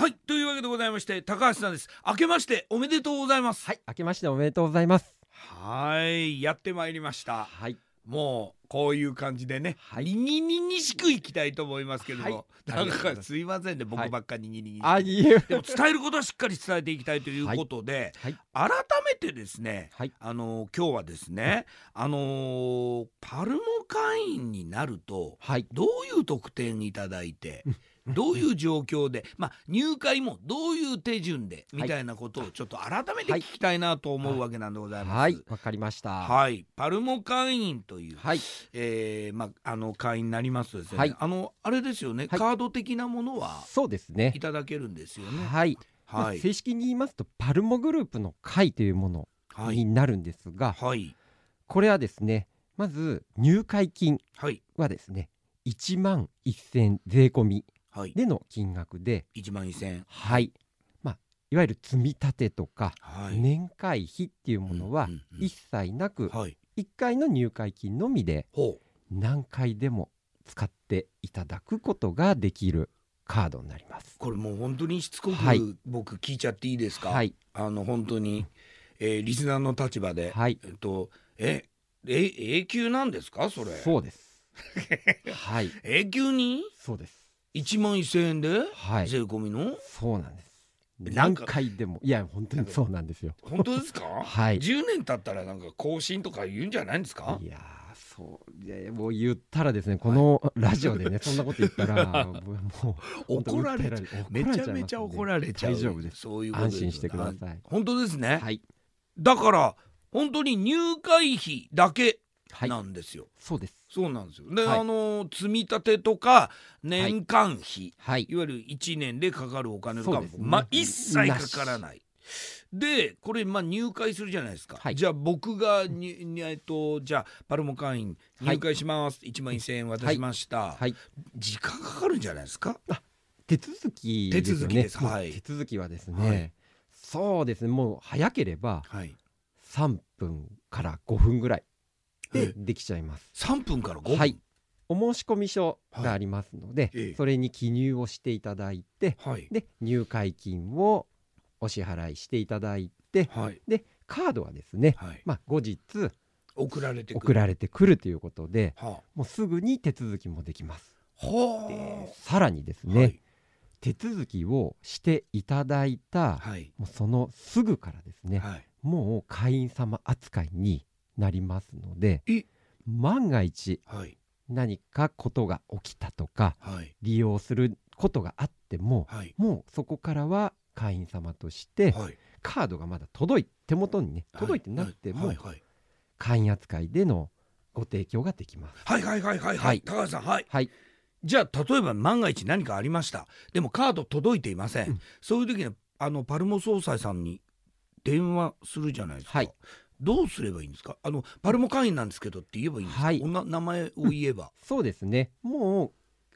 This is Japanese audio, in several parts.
はいというわけでございまして高橋さんです。明けましておめでとうございます。はい、明けましておめでとうございます。はいやってまいりました。はい、もうこういう感じでね、はい。にぎにぎしくいきたいと思いますけれども、はい。あなんかすいませんね僕はいばっかりにぎにぎ、あ、い。いえ。でも伝えることはしっかり伝えていきたいということで、はい、改めてですねはい、あの今日はですね、あのーパルモ会員になるとはい、どういう特典いただいてどういう状況で、まあ、入会もどういう手順でみたいなことをちょっと改めて聞きたいなと思うわけなんでございます。はい、わかりました。はい、パルモ会員という、はい、えーまあ、あの会員になりますとですね、はい。あのあれですよね、はい。カード的なものはそうですね。い。ただけるんですよね。はい、まはい、あ正式に言いますと、パルモグループの会というものはい、になるんですが、はい、これはですね、まず入会金はい、はですね、1万1000税込みはい、での金額で、一万一千、はい、まあいわゆる積み立てとかはい、年会費っていうものは一切なく、はい、1回の入会金のみで何回でも使っていただくことができるカードになります。これもう本当にしつこく、はい僕聞いちゃっていいですか？はい、あの本当に、えーリスナーの立場で、はい、えっと、え、え、永久なんですか、それ。そうです。はい、永久に？そうです。一万一千円で、はい、税込みの？そうなんです。何回でもいや本当にそうなんですよ。本当ですか？はい10年経ったらなんか更新とか言うんじゃないんですか？いやーそう。いやもう言ったらですねこのラジオでね そんなこと言ったらもう 怒られちゃう。めちゃめちゃ怒られちゃう。大丈夫で。すそういう安心してください。本当ですね、はい。だから本当に入会費だけはい。なんですよ、そうです。そうなんですよ。で、はい。あの積み立てとか年間費、はい。い、わゆる1年でかかるお金とかも、まあ一切かからないでこれまあ入会するじゃないですか、はい。じゃあ僕がににえっとじゃあパルモ会員入会します、1万1000円渡しました、はい。時間かかるんじゃないですか？手続きですよね。手続きです。はい。手続きはですね、はい。そうですね。もう早ければはい。3分から5分ぐらいえ？でできちゃいます。3分から5分？はい。お申し込み書がありますので、ええ。それに記入をしていただいてはい。で入会金をお支払いしていただいてはい。でカードはですね、はい。まあ、後日送られてくる。送られてくるということではもうすぐに手続きもできます。あ。はでさらにですあね、手続きをしていただいた、はい。もうそのすぐからですね、はい。もう会員様扱いになりますのでえ。万が一はい。何かことが起きたとかはい。利用することがあってもはい。もうそこからは会員様としてはい。カードがまだ届い手元にねはい。届いてなくても会員扱いでのご提供ができます。はいはいはいはいははい。い高橋さんはい。はい、じゃあ例えば万が一何かありました。でもカード届いていません、うん。そういう時にはあのパルモ総裁さんに電話するじゃないですか、はい。どうすればいいんですか？あのパルモ会員なんですけどって言えばいいんですか、はい。おな名前を言えば、そうですね。もう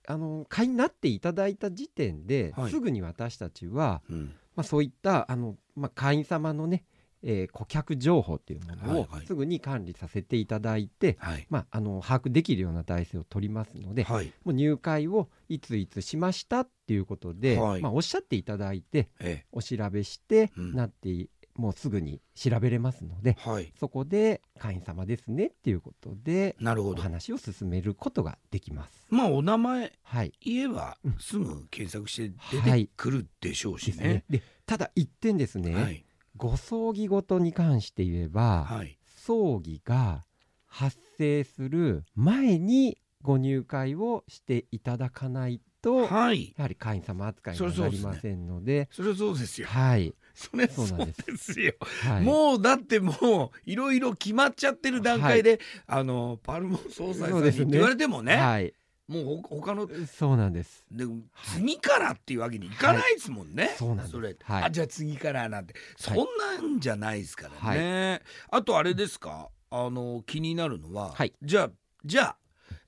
あの会員になっていただいた時点で、はい。すぐに私たちは、うん。まあ、そういったあの、まあ、会員様のね、えー顧客情報っていうものをすぐに管理させていただいて、はい。まあ、あの把握できるような体制を取りますので、はい。もう入会をいついつしましたっていうことで、はいまあ、おっしゃっていただいてえお調べして、うんなってもうすぐに調べれますのでえはい。そこで会員様ですねっていうことでおなるほど。話を進めることができます。まあお名前はい。言えばうん。すぐ検索して出はいてくるでしょうしね。ね。でただ一点ですね、はい。ご葬儀ごとに関して言えば、はい。葬儀が発生する前にご入会をしていただかないと、はい。やはり会員様扱いにそはなりませんので、それはそうですよ。はい、それそうなんです。よ。はい、もうだってもういろいろ決まっちゃってる段階で、あのパルモ総裁さんにって言われてもねはい、もうほ他のそうなんです。ではい。次からっていうわけにいかないですもんね、そうなんです。それ、はい。あじゃあ次からなんて。そんはいなんじゃないですからね、あとあれですか？あの気になるのは、はい。じゃあじゃあ、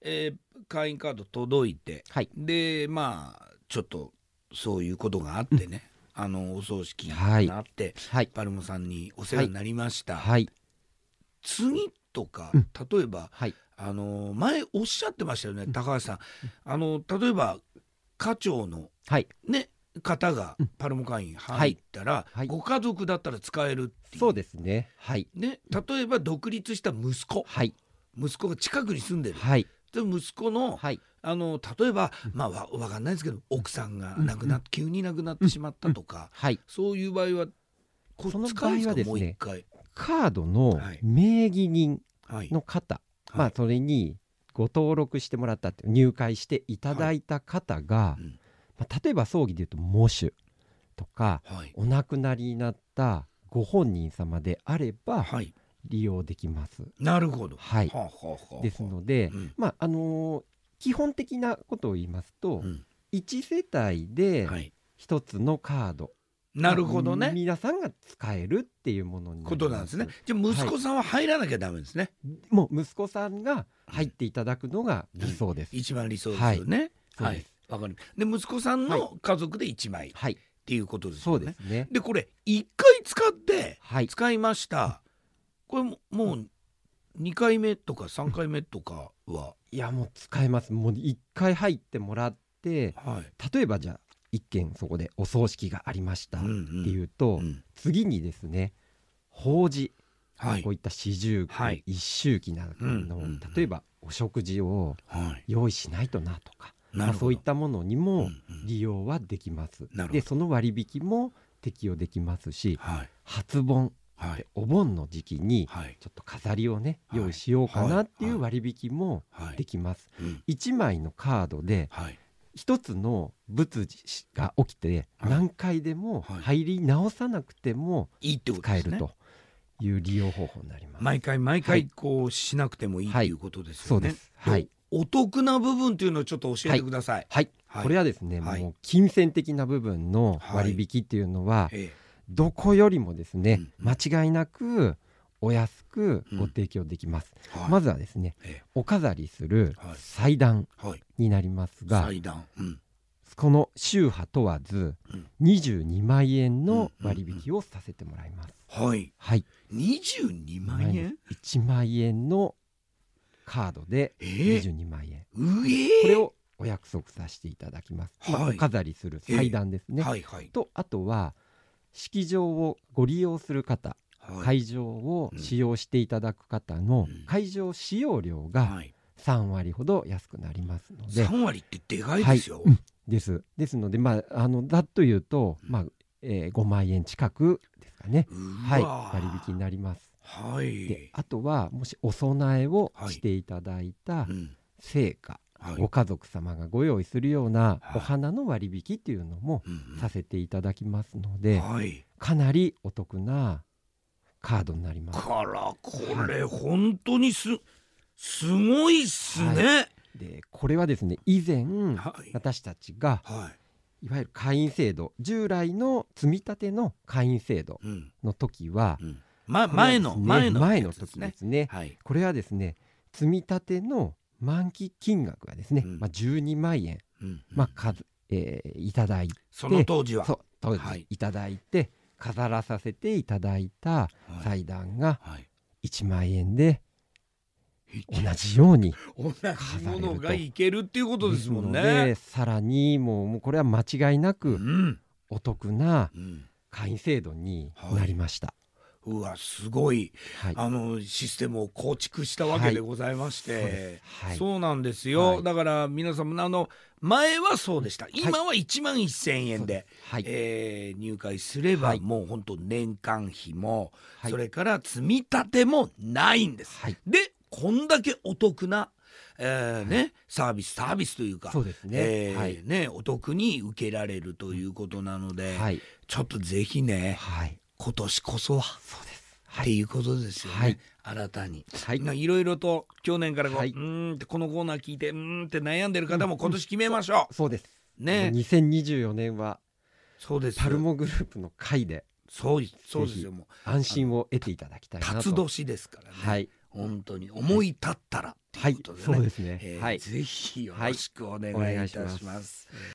えー会員カード届いてはい、でまあちょっとそういうことがあってね、あのお葬式はいがあって、はい、パルモさんにお世話になりました、はい、次とかうん。例えば、はい、あの前おっしゃってましたよね高橋さん。あの例えば課長のはい、ね方がうん。パルモ会員入ったら、はい。ご家族だったら使えるっていう。そうですね。はい。ね、例えば独立した息子。はい。息子が近くに住んでる、はいで息子のはい。あの例えば、まあわわかんないですけど奥さんが亡くなっ、急に亡くなってしまったとか、はい。そういう場合はこその場合はですね。カードのはい。名義人はいの方、はい。まあそれにご登録してもらったって入会していただいた方が、うん。まあ、例えば葬儀でいうと喪主とかはい。お亡くなりになったご本人様であればはい、利用できます。なるほど。はいはあはあはあですので、うんまああのー基本的なことを言いますと、うん1世帯ではい、1つのカード、なるほどまあね。皆さんが使えるっていうものにことなんですね。じゃあ息子さんは入らなきゃダメですね。もう息子さんが入っていただくのが理想です。一番理想ですよね。はいそうです。わかる。で息子さんはの家族で一枚っはい、ていうことですそうよね。ですね。でこれ一回使ってはい、使いました。これももう二回目とか三回目とかは、いやもう使えます。もう一回入ってもらって、はい。例えばじゃあ一件そこでお葬式がありましたってうんうん。いうと、うん。次にですね法事、はい。こういった四十九、はい。一周忌などの、うんうん例えばお食事をはい。用意しないとなとか、まあ。そういったものにうんもうん。利用はできます。なるほど。でその割引も適用できますしはい。初盆はい。お盆の時期にはい。ちょっと飾りをねはい。用意しようかなっていはいう割引もはい。できます。うん。1枚のカードではい。一つの仏事が起きてはい。何回でもはい。入り直さなくても。使えるという利用方法になります。毎回毎回はい。こうしなくてもいいっていうことですよね。そうです。はい。お得な部分っていうのをちょっと教えてください。はい。はい。これはですね、はい。もう金銭的な部分の割引っていうのは、えどこよりもですね、うん間違いなくお安くご提供できます。えはいまずはですね、えお飾りするはい祭壇えはい。になりますが、祭壇。うんこの宗派問わずうん22万円の割引をさせてもらいます。はい。はい。二十二万円？1万円のカードでええ22万円。うえこれをお約束させていただきます。お飾りする祭壇ですね。はいはい。とあとは式場をご利用する方、はい。会場を使用していただく方のうん。会場使用料がはい。3割ほど安くなりますので、三割ってでかいですよ。うん。です。ですのでまああのざっと言うと、まあえー5万円近くですかね、うはい、わ割引になります。はい。であとはもしお供えをはい。していただいたうん。成果、はいご家族様がご用意するようなはいお花の割引っていうのもうんうんさせていただきますので、はい。かなりお得なカードになります。からこれ本当にすすごいっすね。でこれはですね以前はい。私たちがはい。いわゆる会員制度従来の積み立ての会員制度うん。の時はうん。まこれは前の前の前の時やつですねで。すねはい。これはですね積み立ての満期金額がですね、うんまあ、12万円、うんまあ数えーいただいてその当時は。そう当時はいいただいて飾らさせていただいたはい。祭壇がはい。1万円で同じように同じものがいけるっていうことですもんね。さらにもうもうこれは間違いなうくん。お得なうん。会員制度になりました。うわすごい。はい、あのシステムを構築したわけでございまして、はい。そうなんですよ、はい。だから皆さんあの前はそうでした。今は1万1,000円で、はい、えー入会すれば、はい。もう本当年間費も、はい。それから積み立てもないんです。はい。でこんだけお得な、えーね、サービスサービスというかそうですね。えーはい、ねお得に受けられるということなので、はい、ちょっとぜひねはい、今年こそは。そうです。っていうことですよね、はい。新たに。はい、ないろいろと去年からこう,、はい。うーんってこのコーナー聞いてうーんって悩んでる方も今年決めましょそうです。う。ねもう2024年はそうですパルモグループの会でそうそうですよ。もう安心を得ていただきたいなと。辰年ですからね、はい、本当に思い立ったらはいいうことでね、そうですね。えーはい。ぜひよろしくお願いいたします。